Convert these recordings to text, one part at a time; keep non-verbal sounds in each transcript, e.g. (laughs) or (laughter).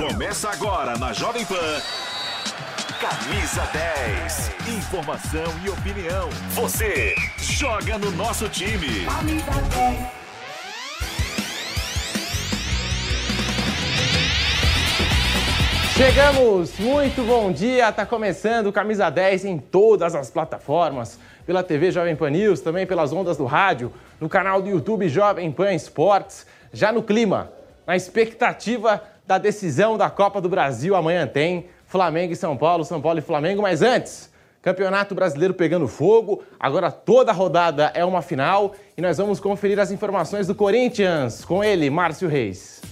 Começa agora na Jovem Pan. Camisa 10. Informação e opinião. Você joga no nosso time. Chegamos! Muito bom dia! Tá começando Camisa 10 em todas as plataformas, pela TV Jovem Pan News, também pelas ondas do rádio, no canal do YouTube Jovem Pan Esportes, já no clima, na expectativa da decisão da Copa do Brasil. Amanhã tem Flamengo e São Paulo, São Paulo e Flamengo, mas antes, Campeonato Brasileiro pegando fogo, agora toda rodada é uma final e nós vamos conferir as informações do Corinthians com ele, Márcio Reis.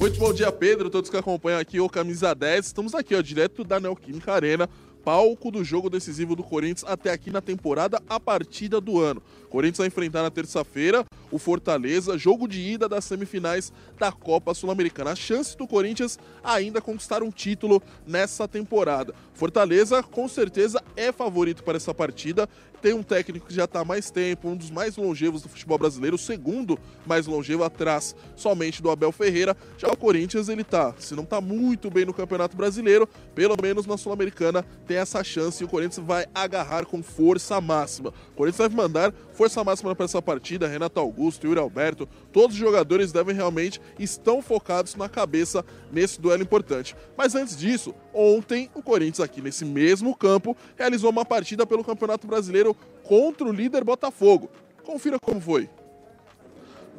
Muito bom dia, Pedro, todos que acompanham aqui o Camisa 10. Estamos aqui, ó, direto da Neoquímica Arena, palco do jogo decisivo do Corinthians até aqui na temporada, a partida do ano. Corinthians vai enfrentar na terça-feira o Fortaleza, jogo de ida das semifinais da Copa Sul-Americana. A chance do Corinthians ainda conquistar um título nessa temporada. Fortaleza, com certeza, é favorito para essa partida. Tem um técnico que já está há mais tempo, um dos mais longevos do futebol brasileiro, o segundo mais longevo atrás somente do Abel Ferreira. Já o Corinthians, ele tá, se não está muito bem no Campeonato Brasileiro, pelo menos na Sul-Americana tem essa chance e o Corinthians vai agarrar com força máxima. O Corinthians vai mandar força máxima para essa partida, Renato Augusto, Yuri Alberto, todos os jogadores devem realmente estão focados na cabeça nesse duelo importante. Mas antes disso, ontem o Corinthians aqui nesse mesmo campo realizou uma partida pelo Campeonato Brasileiro contra o líder Botafogo. Confira como foi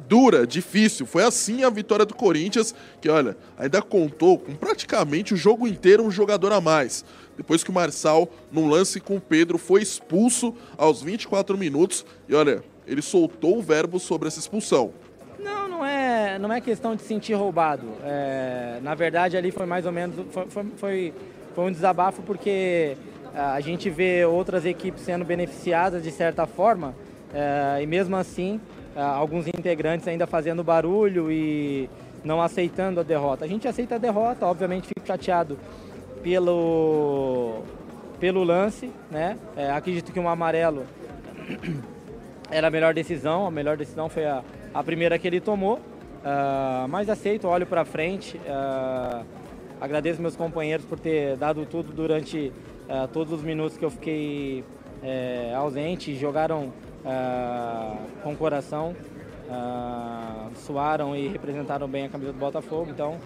dura, difícil. Foi assim a vitória do Corinthians, que olha, ainda contou com praticamente o jogo inteiro um jogador a mais. Depois que o Marçal, num lance com o Pedro, foi expulso aos 24 minutos. E olha, ele soltou o verbo sobre essa expulsão. Não, não é, não é questão de sentir roubado. É, na verdade, ali foi mais ou menos. Foi, foi, foi um desabafo porque a gente vê outras equipes sendo beneficiadas de certa forma. É, e mesmo assim, alguns integrantes ainda fazendo barulho e não aceitando a derrota. A gente aceita a derrota, obviamente fico chateado pelo, pelo lance, né? É, acredito que um amarelo era a melhor decisão, a melhor decisão foi a, a primeira que ele tomou, uh, mas aceito, olho para frente, uh, agradeço meus companheiros por ter dado tudo durante uh, todos os minutos que eu fiquei é, ausente, jogaram com coração, suaram e representaram bem a camisa do Botafogo, então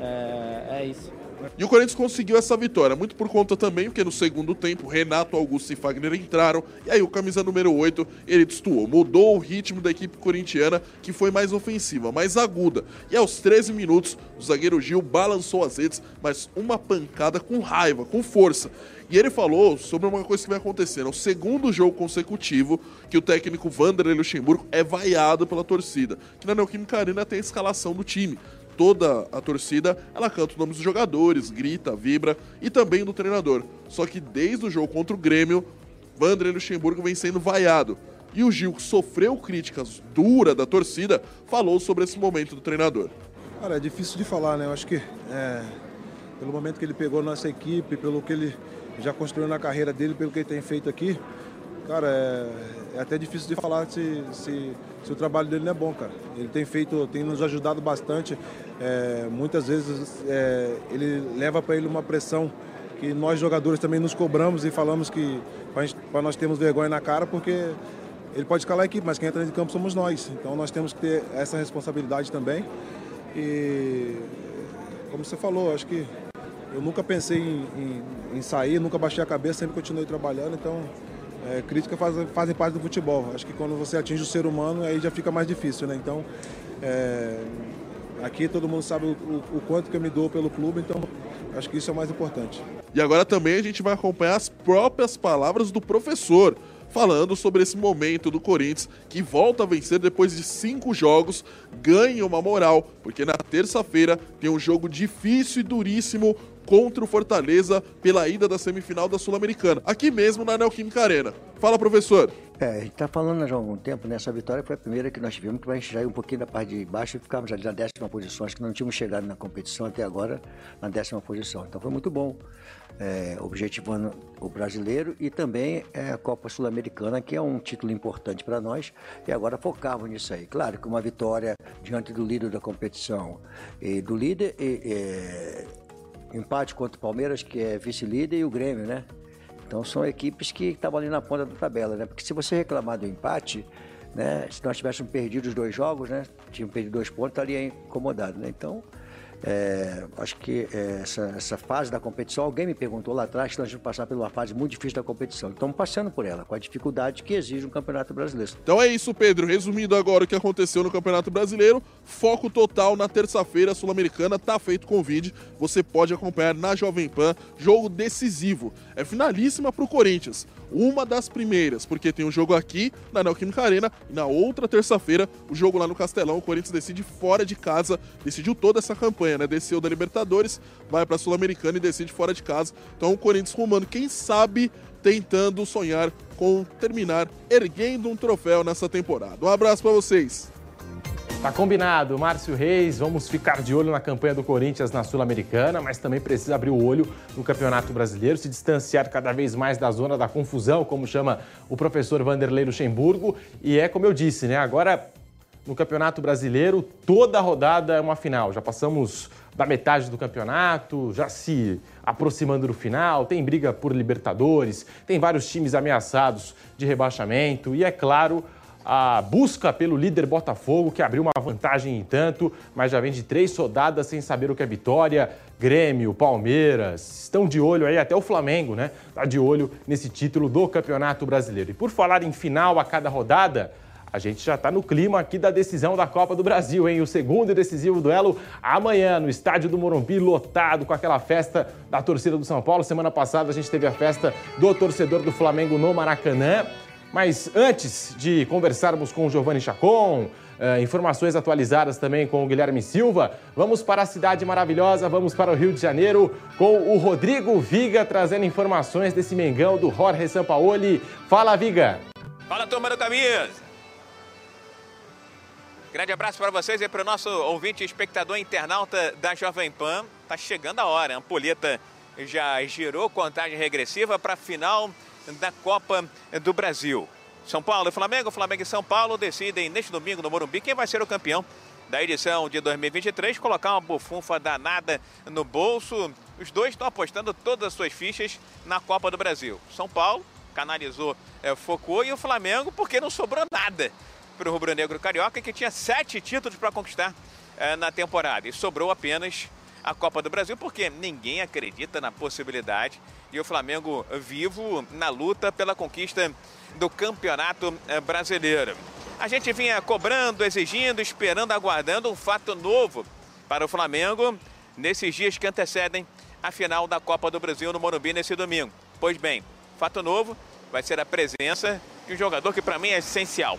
é, é isso. E o Corinthians conseguiu essa vitória, muito por conta também, porque no segundo tempo, Renato Augusto e Fagner entraram, e aí o camisa número 8, ele destoou, mudou o ritmo da equipe corintiana, que foi mais ofensiva, mais aguda. E aos 13 minutos, o zagueiro Gil balançou as redes, mas uma pancada com raiva, com força. E ele falou sobre uma coisa que vai acontecer. É o segundo jogo consecutivo que o técnico Vanderlei Luxemburgo é vaiado pela torcida. Que na Neoquímica Arena tem a escalação do time toda a torcida, ela canta os nomes dos jogadores, grita, vibra e também do treinador. Só que desde o jogo contra o Grêmio, Vanderlei Luxemburgo vem sendo vaiado. E o Gil, que sofreu críticas duras da torcida, falou sobre esse momento do treinador. Cara, é difícil de falar, né? Eu acho que é, pelo momento que ele pegou nossa equipe, pelo que ele já construiu na carreira dele, pelo que ele tem feito aqui, cara, é, é até difícil de falar se, se, se, o trabalho dele não é bom, cara. Ele tem feito, tem nos ajudado bastante. É, muitas vezes é, ele leva para ele uma pressão que nós jogadores também nos cobramos e falamos que para nós termos vergonha na cara, porque ele pode calar a equipe, mas quem entra de campo somos nós. Então nós temos que ter essa responsabilidade também. E como você falou, acho que eu nunca pensei em, em, em sair, nunca baixei a cabeça, sempre continuei trabalhando. Então é, críticas fazem, fazem parte do futebol. Acho que quando você atinge o ser humano, aí já fica mais difícil, né? Então, é, Aqui todo mundo sabe o, o, o quanto que eu me dou pelo clube, então acho que isso é o mais importante. E agora também a gente vai acompanhar as próprias palavras do professor falando sobre esse momento do Corinthians que volta a vencer depois de cinco jogos, ganha uma moral, porque na terça-feira tem um jogo difícil e duríssimo contra o Fortaleza pela ida da semifinal da Sul-Americana, aqui mesmo na Neoquímica Arena. Fala, professor. É, a gente está falando já há algum tempo, né? Essa vitória foi a primeira que nós tivemos, que a gente já ir um pouquinho da parte de baixo e ficávamos ali na décima posição. Acho que não tínhamos chegado na competição até agora na décima posição. Então foi muito bom, é, objetivando o brasileiro e também é, a Copa Sul-Americana, que é um título importante para nós. E agora focávamos nisso aí. Claro que uma vitória diante do líder da competição e do líder, e, é, empate contra o Palmeiras, que é vice-líder, e o Grêmio, né? Então são equipes que estavam ali na ponta da tabela, né? Porque se você reclamar do empate, né? Se nós tivéssemos perdido os dois jogos, né? Tínhamos perdido dois pontos, estaria incomodado, né? Então é, acho que é, essa, essa, fase da competição, alguém me perguntou lá atrás que nós vamos passar por uma fase muito difícil da competição. Estamos passando por ela, com a dificuldade que exige um Campeonato Brasileiro. Então é isso, Pedro. Resumindo agora o que aconteceu no Campeonato Brasileiro, foco total na terça-feira, Sul-Americana, tá feito convite. Você pode acompanhar na Jovem Pan, jogo decisivo. É finalíssima para o Corinthians uma das primeiras, porque tem um jogo aqui na Neoquímica Arena e na outra terça-feira o jogo lá no Castelão. O Corinthians decide fora de casa, decidiu toda essa campanha, né? Desceu da Libertadores, vai para Sul-Americana e decide fora de casa. Então o Corinthians rumando, quem sabe tentando sonhar com terminar erguendo um troféu nessa temporada. Um abraço para vocês. Tá combinado, Márcio Reis. Vamos ficar de olho na campanha do Corinthians na Sul-Americana, mas também precisa abrir o olho no Campeonato Brasileiro, se distanciar cada vez mais da zona da confusão, como chama o professor Vanderlei Luxemburgo. E é como eu disse, né? Agora no Campeonato Brasileiro, toda rodada é uma final. Já passamos da metade do campeonato, já se aproximando do final, tem briga por Libertadores, tem vários times ameaçados de rebaixamento e, é claro, a busca pelo líder Botafogo, que abriu uma vantagem em tanto, mas já vem de três rodadas sem saber o que é vitória. Grêmio, Palmeiras, estão de olho aí, até o Flamengo, né? Está de olho nesse título do Campeonato Brasileiro. E por falar em final a cada rodada, a gente já está no clima aqui da decisão da Copa do Brasil, hein? O segundo e decisivo duelo amanhã no estádio do Morumbi, lotado com aquela festa da torcida do São Paulo. Semana passada a gente teve a festa do torcedor do Flamengo no Maracanã. Mas antes de conversarmos com o Giovanni Chacon, uh, informações atualizadas também com o Guilherme Silva, vamos para a cidade maravilhosa, vamos para o Rio de Janeiro com o Rodrigo Viga trazendo informações desse Mengão do Jorge Sampaoli. Fala, Viga! Fala, turma do! Grande abraço para vocês e para o nosso ouvinte espectador internauta da Jovem Pan. Tá chegando a hora, a ampulheta já girou contagem regressiva para a final da Copa do Brasil. São Paulo e Flamengo, Flamengo e São Paulo decidem neste domingo no Morumbi quem vai ser o campeão da edição de 2023, colocar uma bufunfa danada no bolso. Os dois estão apostando todas as suas fichas na Copa do Brasil. São Paulo canalizou, é, focou e o Flamengo porque não sobrou nada para o rubro-negro carioca que tinha sete títulos para conquistar é, na temporada e sobrou apenas a Copa do Brasil porque ninguém acredita na possibilidade e o Flamengo vivo na luta pela conquista do Campeonato eh, Brasileiro. A gente vinha cobrando, exigindo, esperando, aguardando um fato novo para o Flamengo nesses dias que antecedem a final da Copa do Brasil no Morumbi nesse domingo. Pois bem, fato novo vai ser a presença de um jogador que para mim é essencial,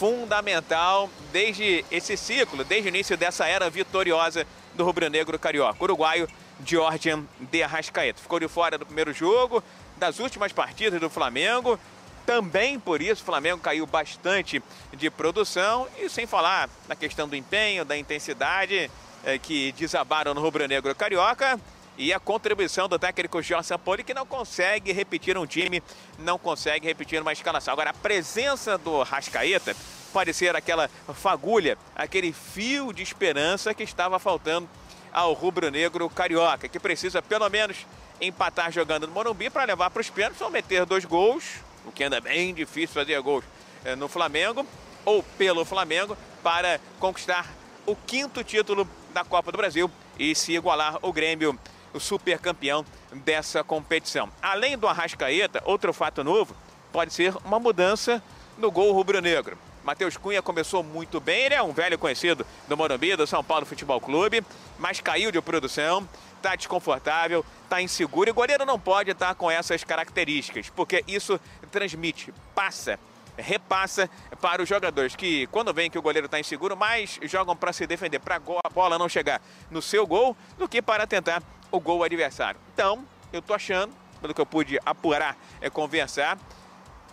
fundamental desde esse ciclo, desde o início dessa era vitoriosa do rubro-negro carioca, uruguaio Georgian de Arrascaeta. Ficou de fora do primeiro jogo, das últimas partidas do Flamengo. Também por isso o Flamengo caiu bastante de produção e sem falar na questão do empenho, da intensidade é, que desabaram no rubro-negro carioca e a contribuição do técnico Jorge Sampoli que não consegue repetir um time, não consegue repetir uma escalação. Agora a presença do Rascaeta pode ser aquela fagulha, aquele fio de esperança que estava faltando ao rubro-negro carioca, que precisa pelo menos empatar jogando no Morumbi para levar para os pênaltis ou meter dois gols, o que anda é bem difícil fazer gols eh, no Flamengo, ou pelo Flamengo, para conquistar o quinto título da Copa do Brasil e se igualar o Grêmio, o super campeão dessa competição. Além do Arrascaeta, outro fato novo pode ser uma mudança no gol rubro-negro. Matheus Cunha começou muito bem, ele é um velho conhecido do Morumbi, do São Paulo Futebol Clube, mas caiu de produção, está desconfortável, está inseguro e o goleiro não pode estar com essas características, porque isso transmite, passa, repassa para os jogadores que, quando veem que o goleiro está inseguro, mais jogam para se defender, para a bola não chegar no seu gol, do que para tentar o gol adversário. Então, eu estou achando, pelo que eu pude apurar, é conversar,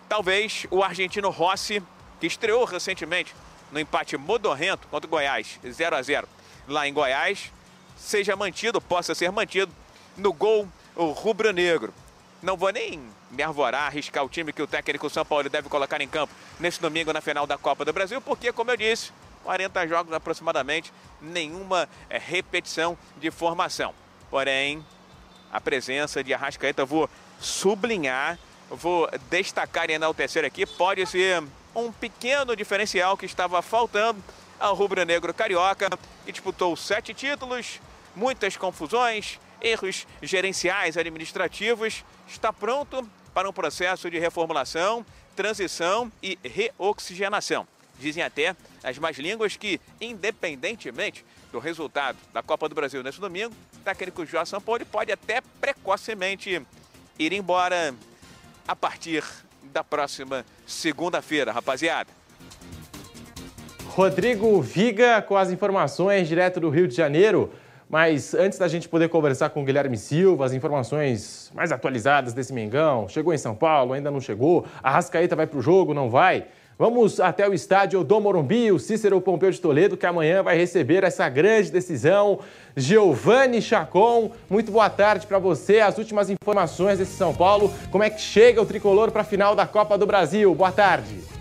talvez o argentino Rossi, que estreou recentemente no empate modorrento contra o Goiás, 0 a 0 lá em Goiás, seja mantido, possa ser mantido no gol rubro-negro. Não vou nem me arvorar, arriscar o time que o técnico São Paulo deve colocar em campo nesse domingo na final da Copa do Brasil, porque, como eu disse, 40 jogos aproximadamente, nenhuma é, repetição de formação. Porém, a presença de Arrascaeta, vou sublinhar, vou destacar e enaltecer aqui, pode ser um pequeno diferencial que estava faltando ao rubro-negro carioca, que disputou sete títulos, muitas confusões, erros gerenciais administrativos, está pronto para um processo de reformulação, transição e reoxigenação. Dizem até as mais línguas que, independentemente do resultado da Copa do Brasil nesse domingo, o técnico Jorge Sampaoli pode até precocemente ir embora a partir da próxima segunda-feira, rapaziada. Rodrigo Viga com as informações direto do Rio de Janeiro. Mas antes da gente poder conversar com o Guilherme Silva, as informações mais atualizadas desse Mengão, chegou em São Paulo, ainda não chegou, a Rascaeta vai para o jogo, não vai? Vamos até o estádio do Morumbi, o Cícero Pompeu de Toledo, que amanhã vai receber essa grande decisão. Giovanni Chacon, muito boa tarde para você. As últimas informações desse São Paulo. Como é que chega o tricolor para a final da Copa do Brasil? Boa tarde.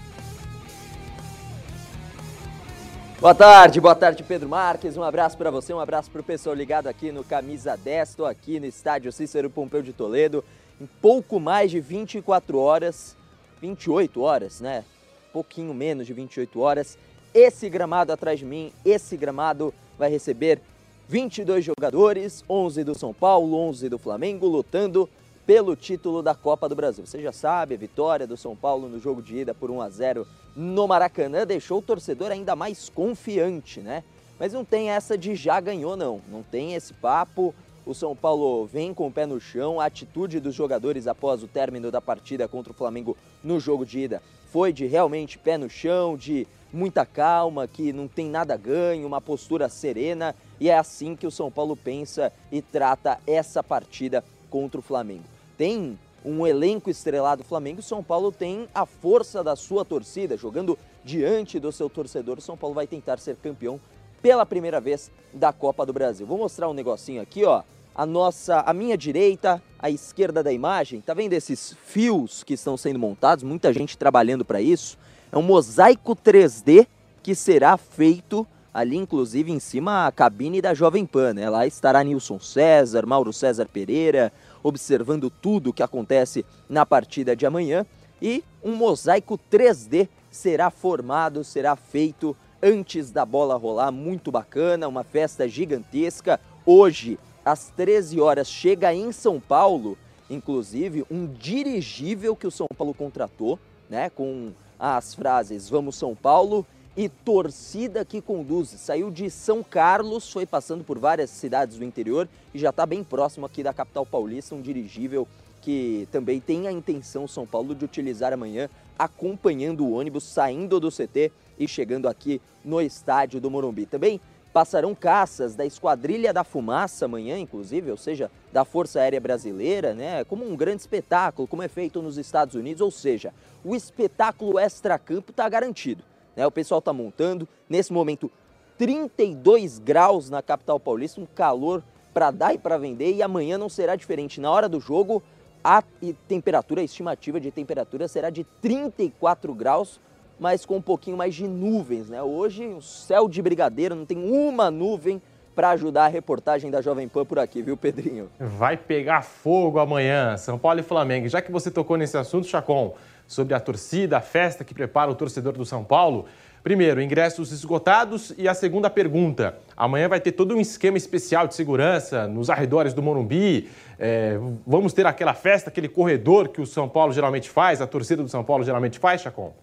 Boa tarde, boa tarde Pedro Marques, um abraço para você, um abraço para o pessoal ligado aqui no Camisa 10, estou aqui no estádio Cícero Pompeu de Toledo, em pouco mais de 24 horas, 28 horas, né? Pouquinho menos de 28 horas, esse gramado atrás de mim, esse gramado vai receber 22 jogadores, 11 do São Paulo, 11 do Flamengo, lutando pelo título da Copa do Brasil. Você já sabe, a vitória do São Paulo no jogo de ida por 1 a 0 no Maracanã deixou o torcedor ainda mais confiante, né? Mas não tem essa de já ganhou não, não tem esse papo. O São Paulo vem com o pé no chão, a atitude dos jogadores após o término da partida contra o Flamengo no jogo de ida foi de realmente pé no chão, de muita calma, que não tem nada ganho, uma postura serena, e é assim que o São Paulo pensa e trata essa partida contra o Flamengo tem um elenco estrelado Flamengo, São Paulo tem a força da sua torcida, jogando diante do seu torcedor. São Paulo vai tentar ser campeão pela primeira vez da Copa do Brasil. Vou mostrar um negocinho aqui, ó. A nossa, a minha direita, a esquerda da imagem, tá vendo esses fios que estão sendo montados? Muita gente trabalhando para isso. É um mosaico 3D que será feito ali, inclusive, em cima a cabine da Jovem Pan, né? Lá estará Nilson César, Mauro César Pereira, observando tudo o que acontece na partida de amanhã e um mosaico 3D será formado, será feito antes da bola rolar, muito bacana, uma festa gigantesca. Hoje, às 13 horas, chega em São Paulo, inclusive, um dirigível que o São Paulo contratou, né, com as frases Vamos São Paulo e torcida que conduz. Saiu de São Carlos, foi passando por várias cidades do interior e já está bem próximo aqui da capital paulista, um dirigível que também tem a intenção São Paulo de utilizar amanhã, acompanhando o ônibus saindo do CT e chegando aqui no estádio do Morumbi. Também passarão caças da Esquadrilha da Fumaça amanhã, inclusive, ou seja, da Força Aérea Brasileira, né? Como um grande espetáculo, como é feito nos Estados Unidos, ou seja, o espetáculo extra-campo está garantido. Né? O pessoal está montando. Nesse momento, 32 graus na capital paulista, um calor para dar e para vender. E amanhã não será diferente. Na hora do jogo, a temperatura, a estimativa de temperatura será de 34 graus, mas com um pouquinho mais de nuvens. Né? Hoje, o céu de brigadeiro, não tem uma nuvem para ajudar a reportagem da Jovem Pan por aqui, viu, Pedrinho? Vai pegar fogo amanhã, São Paulo e Flamengo. Já que você tocou nesse assunto, Chacon, sobre a torcida, a festa que prepara o torcedor do São Paulo. Primeiro, ingressos esgotados e a segunda pergunta. Amanhã vai ter todo um esquema especial de segurança nos arredores do Morumbi. É, vamos ter aquela festa, aquele corredor que o São Paulo geralmente faz, a torcida do São Paulo geralmente faz, Chacon?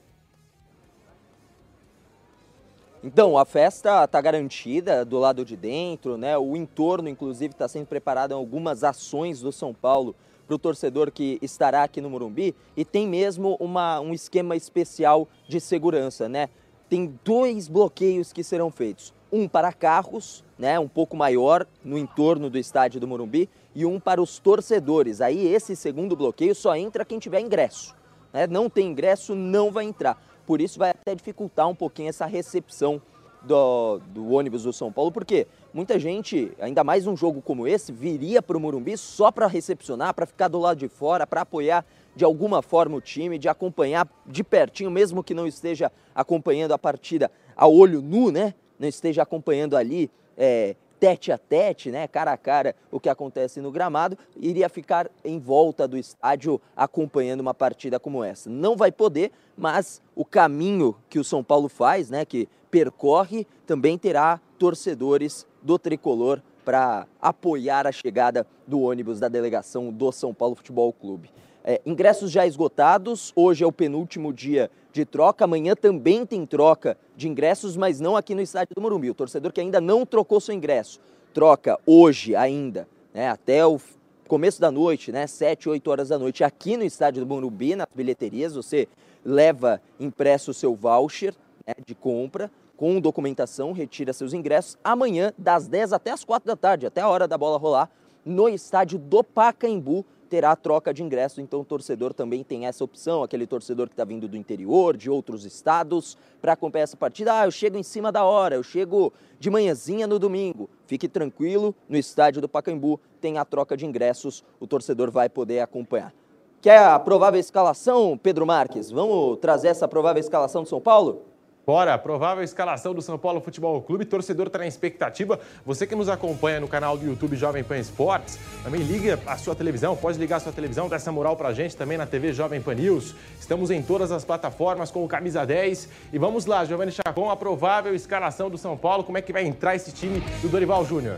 Então, a festa está garantida do lado de dentro, né? O entorno, inclusive, está sendo preparado em algumas ações do São Paulo para o torcedor que estará aqui no Morumbi e tem mesmo uma, um esquema especial de segurança, né? Tem dois bloqueios que serão feitos. Um para carros, né, um pouco maior no entorno do estádio do Morumbi, e um para os torcedores. Aí esse segundo bloqueio só entra quem tiver ingresso. né, não tem ingresso, não vai entrar. Por isso vai até dificultar um pouquinho essa recepção do, do ônibus do São Paulo, porque muita gente, ainda mais um jogo como esse, viria para o Morumbi só para recepcionar, para ficar do lado de fora, para apoiar de alguma forma o time, de acompanhar de pertinho, mesmo que não esteja acompanhando a partida a olho nu, né? Não esteja acompanhando ali é, tete a tete, né, cara a cara, o que acontece no gramado, iria ficar em volta do estádio acompanhando uma partida como essa. Não vai poder, mas o caminho que o São Paulo faz, né, que percorre, também terá torcedores do tricolor para apoiar a chegada do ônibus da delegação do São Paulo Futebol Clube. É, ingressos já esgotados, hoje é o penúltimo dia de troca, amanhã também tem troca de ingressos, mas não aqui no estádio do Morumbi. O torcedor que ainda não trocou seu ingresso, troca hoje ainda, né, até o começo da noite, né, 7, 8 horas da noite, aqui no estádio do Morumbi, nas bilheterias, você leva impresso o seu voucher né, de compra, com documentação, retira seus ingressos amanhã, das 10 até as 4 da tarde, até a hora da bola rolar, no estádio do Pacaembu, terá troca de ingresso, então o torcedor também tem essa opção, aquele torcedor que está vindo do interior, de outros estados, para acompanhar essa partida. Ah, eu chego em cima da hora, eu chego de manhãzinha no domingo. Fique tranquilo, no estádio do Pacaembu tem a troca de ingressos, o torcedor vai poder acompanhar. Quer a provável escalação, Pedro Marques? Vamos trazer essa provável escalação do São Paulo? Bora, provável escalação do São Paulo Futebol Clube. Torcedor está na expectativa. Você que nos acompanha no canal do YouTube Jovem Pan Esportes, também liga a sua televisão, pode ligar a sua televisão, dá essa moral pra gente também na TV Jovem Pan News. Estamos em todas as plataformas com o Camisa 10. E vamos lá, Giovanni Chacon, a provável escalação do São Paulo. Como é que vai entrar esse time do Dorival Júnior?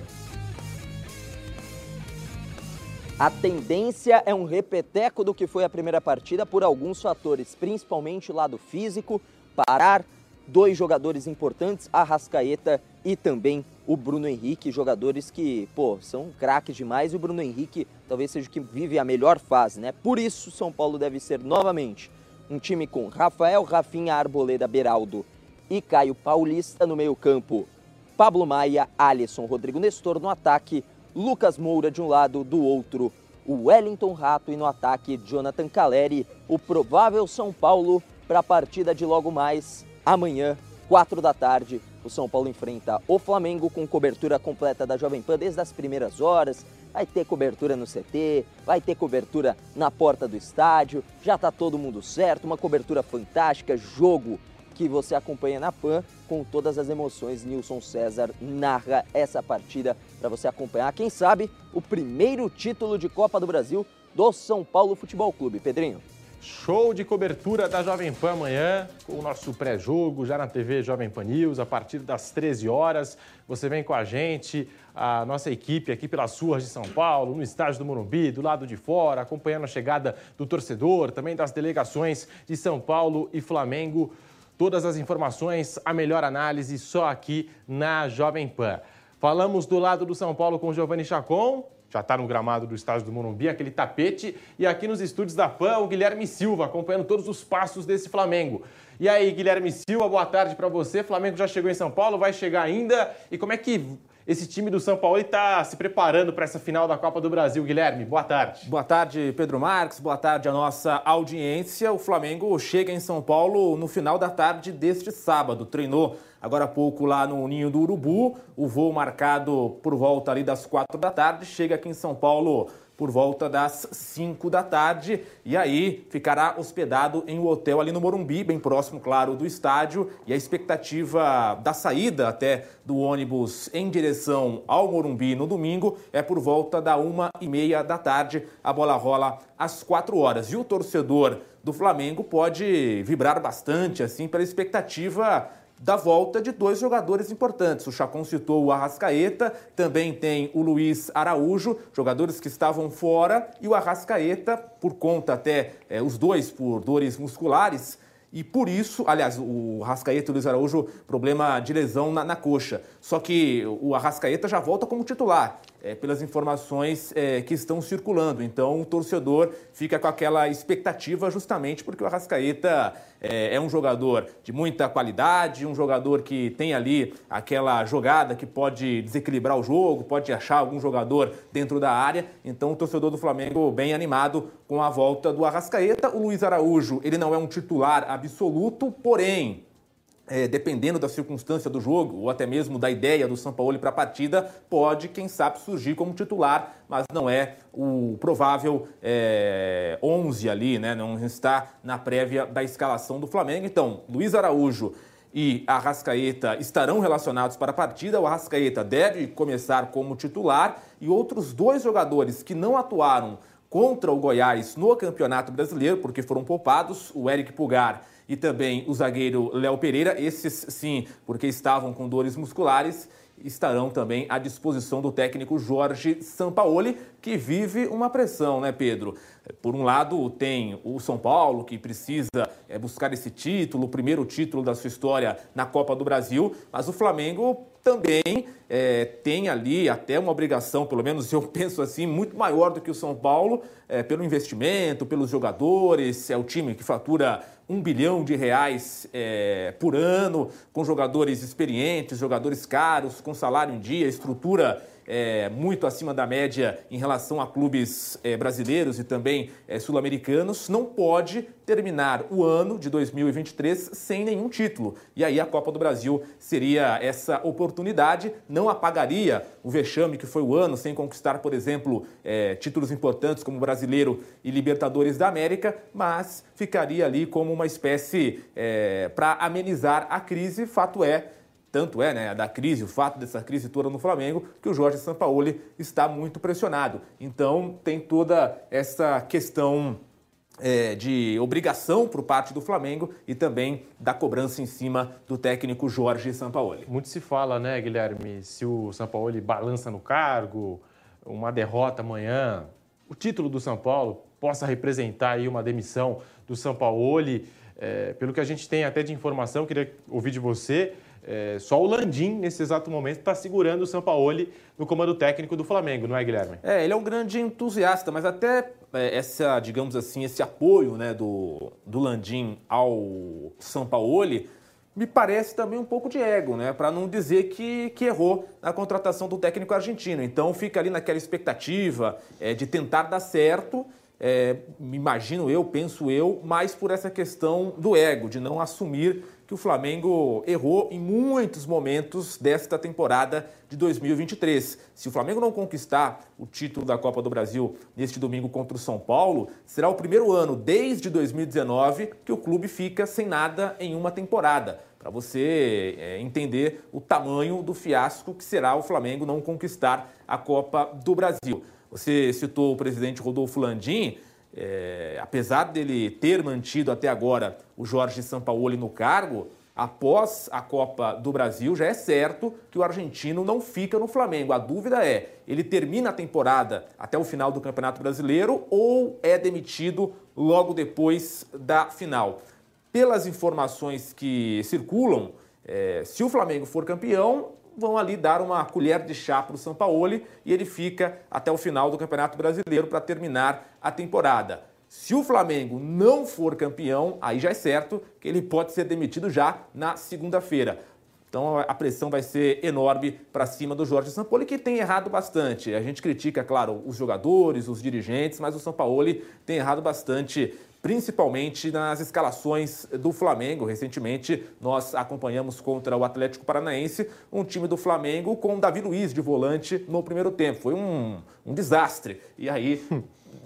A tendência é um repeteco do que foi a primeira partida por alguns fatores, principalmente lado físico, parar dois jogadores importantes, a Rascaeta e também o Bruno Henrique, jogadores que, pô, são craques demais e o Bruno Henrique talvez seja o que vive a melhor fase, né? Por isso, São Paulo deve ser novamente um time com Rafael, Rafinha, Arboleda, Beraldo e Caio Paulista no meio-campo. Pablo Maia, Alisson, Rodrigo Nestor no ataque, Lucas Moura de um lado, do outro, o Wellington Rato e no ataque, Jonathan Caleri, o provável São Paulo para a partida de logo mais Amanhã, 4 da tarde, o São Paulo enfrenta o Flamengo com cobertura completa da Jovem Pan desde as primeiras horas. Vai ter cobertura no CT, vai ter cobertura na porta do estádio. Já está todo mundo certo, uma cobertura fantástica, jogo que você acompanha na Pan com todas as emoções. Nilson César narra essa partida para você acompanhar. Quem sabe o primeiro título de Copa do Brasil do São Paulo Futebol Clube. Pedrinho. Show de cobertura da Jovem Pan amanhã, com o nosso pré-jogo, já na TV Jovem Pan News, a partir das 13 horas. Você vem com a gente, a nossa equipe aqui pelas ruas de São Paulo, no estádio do Morumbi, do lado de fora, acompanhando a chegada do torcedor, também das delegações de São Paulo e Flamengo. Todas as informações, a melhor análise só aqui na Jovem Pan. Falamos do lado do São Paulo com Giovanni Chacon, já está no gramado do estádio do Morumbi, aquele tapete. E aqui nos estúdios da PAN, o Guilherme Silva, acompanhando todos os passos desse Flamengo. E aí, Guilherme Silva, boa tarde para você. Flamengo já chegou em São Paulo, vai chegar ainda. E como é que esse time do São Paulo está se preparando para essa final da Copa do Brasil, Guilherme. Boa tarde. Boa tarde, Pedro Marques. Boa tarde à nossa audiência. O Flamengo chega em São Paulo no final da tarde deste sábado. Treinou agora há pouco lá no Ninho do Urubu. O voo marcado por volta ali das quatro da tarde. Chega aqui em São Paulo por volta das 5 da tarde e aí ficará hospedado em um hotel ali no Morumbi, bem próximo, claro, do estádio. E a expectativa da saída até do ônibus em direção ao Morumbi no domingo é por volta da uma e meia da tarde. A bola rola às 4 horas e o torcedor do Flamengo pode vibrar bastante assim pela expectativa da volta de dois jogadores importantes. O Chacon citou o Arrascaeta, também tem o Luiz Araújo, jogadores que estavam fora, e o Arrascaeta, por conta até, é, os dois por dores musculares, e por isso, aliás, o Arrascaeta e o Luiz Araújo, problema de lesão na, na coxa. Só que o Arrascaeta já volta como titular é, pelas informações é, que estão circulando. Então, o torcedor fica com aquela expectativa justamente porque o Arrascaeta é, é, um jogador de muita qualidade, um jogador que tem ali aquela jogada que pode desequilibrar o jogo, pode achar algum jogador dentro da área. Então, o torcedor do Flamengo bem animado com a volta do Arrascaeta. O Luiz Araújo, ele não é um titular absoluto, porém, é, dependendo da circunstância do jogo, ou até mesmo da ideia do São Paulo para a partida, pode, quem sabe, surgir como titular, mas não é o provável é, 11 ali, né? não está na prévia da escalação do Flamengo. Então, Luiz Araújo e Arrascaeta estarão relacionados para a partida. O Arrascaeta deve começar como titular e outros dois jogadores que não atuaram contra o Goiás no Campeonato Brasileiro, porque foram poupados, o Eric Pugar e também o zagueiro Léo Pereira, esses sim, porque estavam com dores musculares, estarão também à disposição do técnico Jorge Sampaoli, que vive uma pressão, né, Pedro? Por um lado, tem o São Paulo, que precisa é, buscar esse título, o primeiro título da sua história na Copa do Brasil, mas o Flamengo também é, tem ali até uma obrigação, pelo menos eu (laughs) penso assim, muito maior do que o São Paulo, é, pelo investimento, pelos jogadores, é o time que fatura um bilhão de reais é, por ano, com jogadores experientes, jogadores caros, com salário em dia, estrutura é, muito acima da média em relação a clubes é, brasileiros e também é, sul-americanos, não pode terminar o ano de 2023 sem nenhum título. E aí a Copa do Brasil seria essa oportunidade, não apagaria o vexame que foi o ano sem conquistar, por exemplo, é, títulos importantes como Brasileiro e Libertadores da América, mas ficaria ali como uma espécie é, para amenizar a crise. Fato é tanto é, né, da crise, o fato dessa crise toda no Flamengo, que o Jorge Sampaoli está muito pressionado. Então tem toda essa questão é, de obrigação por parte do Flamengo e também da cobrança em cima do técnico Jorge Sampaoli. Muito se fala, né, Guilherme, se o Sampaoli balança no cargo, uma derrota amanhã, o título do São Paulo possa representar aí uma demissão do Sampaoli. É, pelo que a gente tem até de informação, queria ouvir de você, é, só o Landim, nesse exato momento, está segurando o Sampaoli no comando técnico do Flamengo, não é, Guilherme? É, ele é um grande entusiasta, mas até é, essa, digamos assim, esse apoio né, do, do Landim ao Sampaoli me parece também um pouco de ego, né? Para não dizer que, que errou na contratação do técnico argentino. Então fica ali naquela expectativa é, de tentar dar certo. É, imagino eu, penso eu, mais por essa questão do ego, de não assumir que o Flamengo errou em muitos momentos desta temporada de 2023. Se o Flamengo não conquistar o título da Copa do Brasil neste domingo contra o São Paulo, será o primeiro ano desde 2019 que o clube fica sem nada em uma temporada. Para você é, entender o tamanho do fiasco que será o Flamengo não conquistar a Copa do Brasil. Você citou o presidente Rodolfo Landim. É, apesar dele ter mantido até agora o Jorge Sampaoli no cargo, após a Copa do Brasil, já é certo que o argentino não fica no Flamengo. A dúvida é: ele termina a temporada até o final do Campeonato Brasileiro ou é demitido logo depois da final? Pelas informações que circulam, é, se o Flamengo for campeão, vão ali dar uma colher de chá para o Sampaoli e ele fica até o final do Campeonato Brasileiro para terminar a temporada. Se o Flamengo não for campeão, aí já é certo que ele pode ser demitido já na segunda-feira. Então a pressão vai ser enorme para cima do Jorge Sampaoli, que tem errado bastante. A gente critica, claro, os jogadores, os dirigentes, mas o Sampaoli tem errado bastante principalmente nas escalações do Flamengo. Recentemente, nós acompanhamos contra o Atlético Paranaense um time do Flamengo com Davi Luiz de volante no primeiro tempo. Foi um, um desastre. E aí.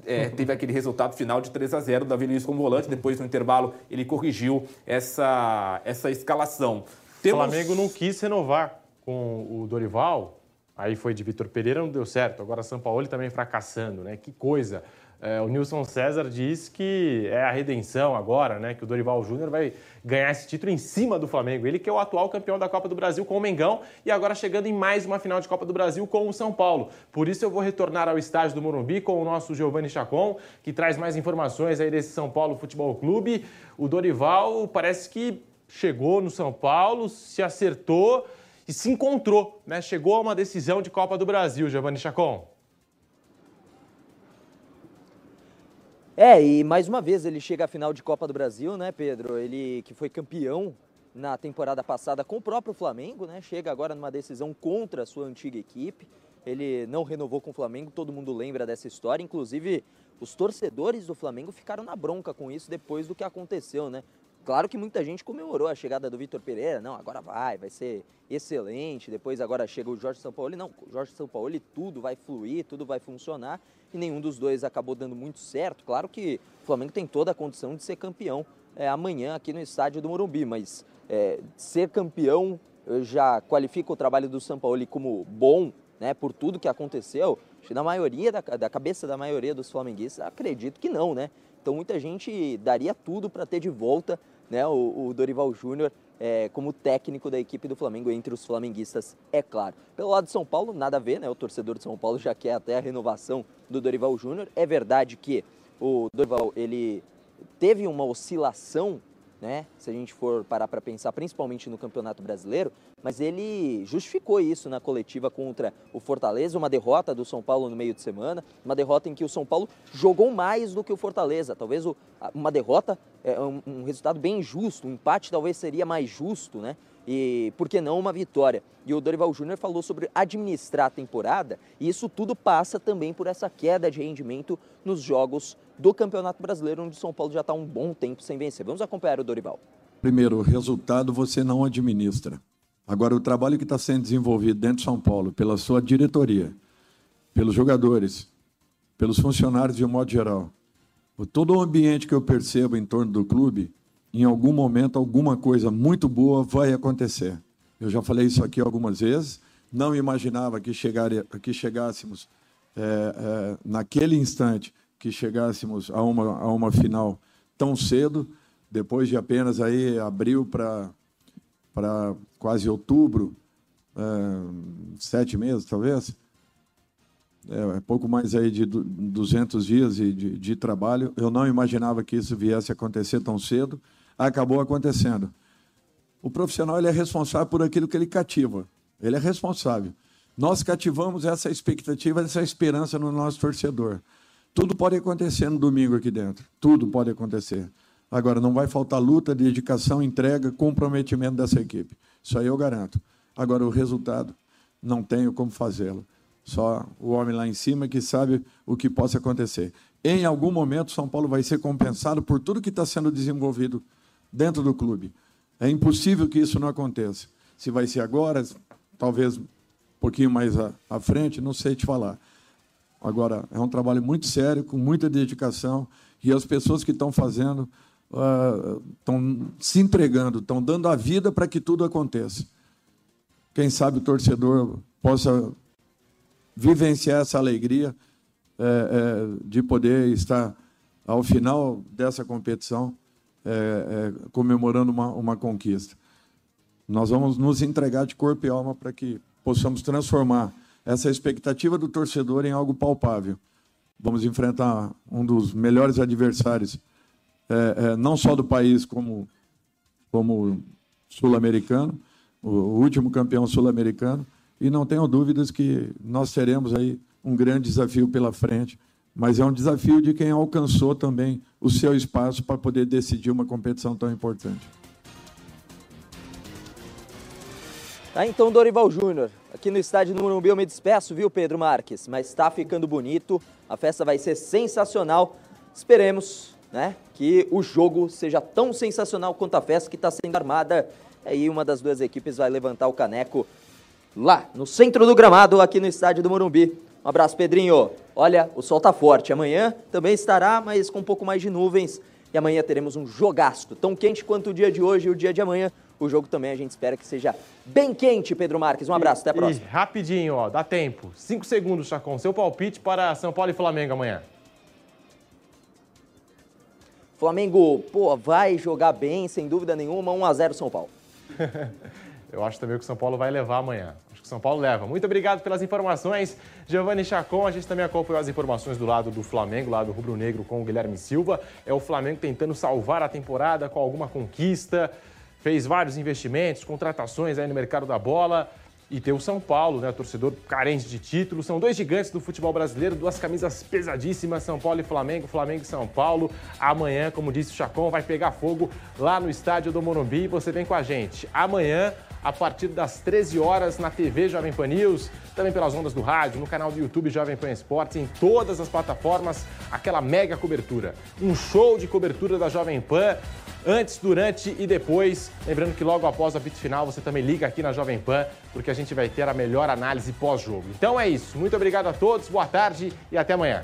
É, teve aquele resultado final de 3 a 0 Davi Luiz como volante. Depois, no intervalo, ele corrigiu essa, essa escalação. Temos... O Flamengo não quis renovar com o Dorival. Aí foi de Vitor Pereira, não deu certo. Agora São Paulo também fracassando, né? Que coisa. É, o Nilson César diz que é a redenção agora, né? Que o Dorival Júnior vai ganhar esse título em cima do Flamengo. Ele que é o atual campeão da Copa do Brasil com o Mengão e agora chegando em mais uma final de Copa do Brasil com o São Paulo. Por isso eu vou retornar ao estádio do Morumbi com o nosso Giovanni Chacon, que traz mais informações aí desse São Paulo Futebol Clube. O Dorival parece que chegou no São Paulo, se acertou e se encontrou, né? Chegou a uma decisão de Copa do Brasil, Giovanni Chacon. É, e mais uma vez ele chega à final de Copa do Brasil, né, Pedro? Ele que foi campeão na temporada passada com o próprio Flamengo, né? Chega agora numa decisão contra a sua antiga equipe. Ele não renovou com o Flamengo, todo mundo lembra dessa história, inclusive os torcedores do Flamengo ficaram na bronca com isso depois do que aconteceu, né? Claro que muita gente comemorou a chegada do Vitor Pereira, não, agora vai, vai ser excelente. Depois agora chega o Jorge Sampaoli, não, o Jorge Sampaoli tudo vai fluir, tudo vai funcionar e nenhum dos dois acabou dando muito certo. Claro que o Flamengo tem toda a condição de ser campeão é, amanhã aqui no estádio do Morumbi, mas é, ser campeão já qualifica o trabalho do Sampaoli como bom, né, por tudo que aconteceu. Acho que na maioria da, da cabeça da maioria dos flamenguistas, acredito que não, né? Então muita gente daria tudo para ter de volta né, o, o Dorival Júnior é, como técnico da equipe do Flamengo entre os flamenguistas, é claro. Pelo lado de São Paulo, nada a ver, né? O torcedor de São Paulo já quer até a renovação do Dorival Júnior. É verdade que o Dorival ele teve uma oscilação né? Se a gente for parar para pensar, principalmente no Campeonato Brasileiro, mas ele justificou isso na coletiva contra o Fortaleza, uma derrota do São Paulo no meio de semana, uma derrota em que o São Paulo jogou mais do que o Fortaleza. Talvez uma derrota é um, resultado bem injusto, um empate talvez seria mais justo, né? E por que não uma vitória? E o Dorival Júnior falou sobre administrar a temporada e isso tudo passa também por essa queda de rendimento nos jogos do Campeonato Brasileiro, onde o São Paulo já está um bom tempo sem vencer. Vamos acompanhar o Dorival. Primeiro, o resultado você não administra. Agora, o trabalho que está sendo desenvolvido dentro de São Paulo, pela sua diretoria, pelos jogadores, pelos funcionários de um modo geral, todo o ambiente que eu percebo em torno do clube, em algum momento alguma coisa muito boa vai acontecer. Eu já falei isso aqui algumas vezes. Não imaginava que, chegaria, que chegássemos é, é, naquele instante que chegássemos a uma, a uma final tão cedo, depois de apenas aí abril para para quase outubro, é, sete meses talvez, é, é, pouco mais aí de 200 dias de, de, de trabalho. Eu não imaginava que isso viesse a acontecer tão cedo acabou acontecendo. O profissional ele é responsável por aquilo que ele cativa. Ele é responsável. Nós cativamos essa expectativa, essa esperança no nosso torcedor. Tudo pode acontecer no domingo aqui dentro. Tudo pode acontecer. Agora, não vai faltar luta, dedicação, entrega, comprometimento dessa equipe. Isso aí eu garanto. Agora, o resultado, não tenho como fazê-lo. Só o homem lá em cima que sabe o que possa acontecer. Em algum momento, São Paulo vai ser compensado por tudo que está sendo desenvolvido dentro do clube. É impossível que isso não aconteça. Se vai ser agora, talvez um pouquinho mais à, frente, não sei te falar. Agora, é um trabalho muito sério, com muita dedicação, e as pessoas que estão fazendo estão uh, se entregando, estão dando a vida para que tudo aconteça. Quem sabe o torcedor possa vivenciar essa alegria é, é, de poder estar ao final dessa competição é, é, comemorando uma, uma conquista. Nós vamos nos entregar de corpo e alma para que possamos transformar essa expectativa do torcedor em algo palpável. Vamos enfrentar um dos melhores adversários, é, é, não só do país, como, como sul-americano, o, o último campeão sul-americano, e não tenho dúvidas que nós teremos aí um grande desafio pela frente mas é um desafio de quem alcançou também o seu espaço para poder decidir uma competição tão importante. Tá então, Dorival Júnior. Aqui no estádio do Morumbi eu me despeço, viu, Pedro Marques? Mas está ficando bonito, a festa vai ser sensacional. Esperemos né, que o jogo seja tão sensacional quanto a festa que está sendo armada. Aí uma das duas equipes vai levantar o caneco lá no centro do gramado, aqui no estádio do Morumbi. Um abraço, Pedrinho. Olha, o sol tá forte. Amanhã também estará, mas com um pouco mais de nuvens. E amanhã teremos um jogaço, tão quente quanto o dia de hoje e o dia de amanhã. O jogo também a gente espera que seja bem quente, Pedro Marques. Um abraço, até a próxima. E rapidinho, ó, dá tempo. Cinco segundos, Chacon. Seu palpite para São Paulo e Flamengo amanhã. Flamengo, pô, vai jogar bem, sem dúvida nenhuma, 1 a 0 São Paulo. (laughs) Eu acho também que o São Paulo vai levar amanhã. São Paulo leva. Muito obrigado pelas informações. Giovanni Chacon, a gente também acompanhou as informações do lado do Flamengo, lado rubro-negro com o Guilherme Silva. É o Flamengo tentando salvar a temporada com alguma conquista. Fez vários investimentos, contratações aí no mercado da bola. E tem o São Paulo, né? Torcedor carente de título. São dois gigantes do futebol brasileiro, duas camisas pesadíssimas, São Paulo e Flamengo, Flamengo e São Paulo. Amanhã, como disse o Chacon, vai pegar fogo lá no estádio do Morumbi. Você vem com a gente. Amanhã, a partir das 13 horas na TV Jovem Pan News, também pelas ondas do rádio, no canal do YouTube Jovem Pan Esportes, em todas as plataformas, aquela mega cobertura. Um show de cobertura da Jovem Pan, antes, durante e depois. Lembrando que logo após a bit final você também liga aqui na Jovem Pan, porque a gente vai ter a melhor análise pós-jogo. Então é isso. Muito obrigado a todos, boa tarde e até amanhã.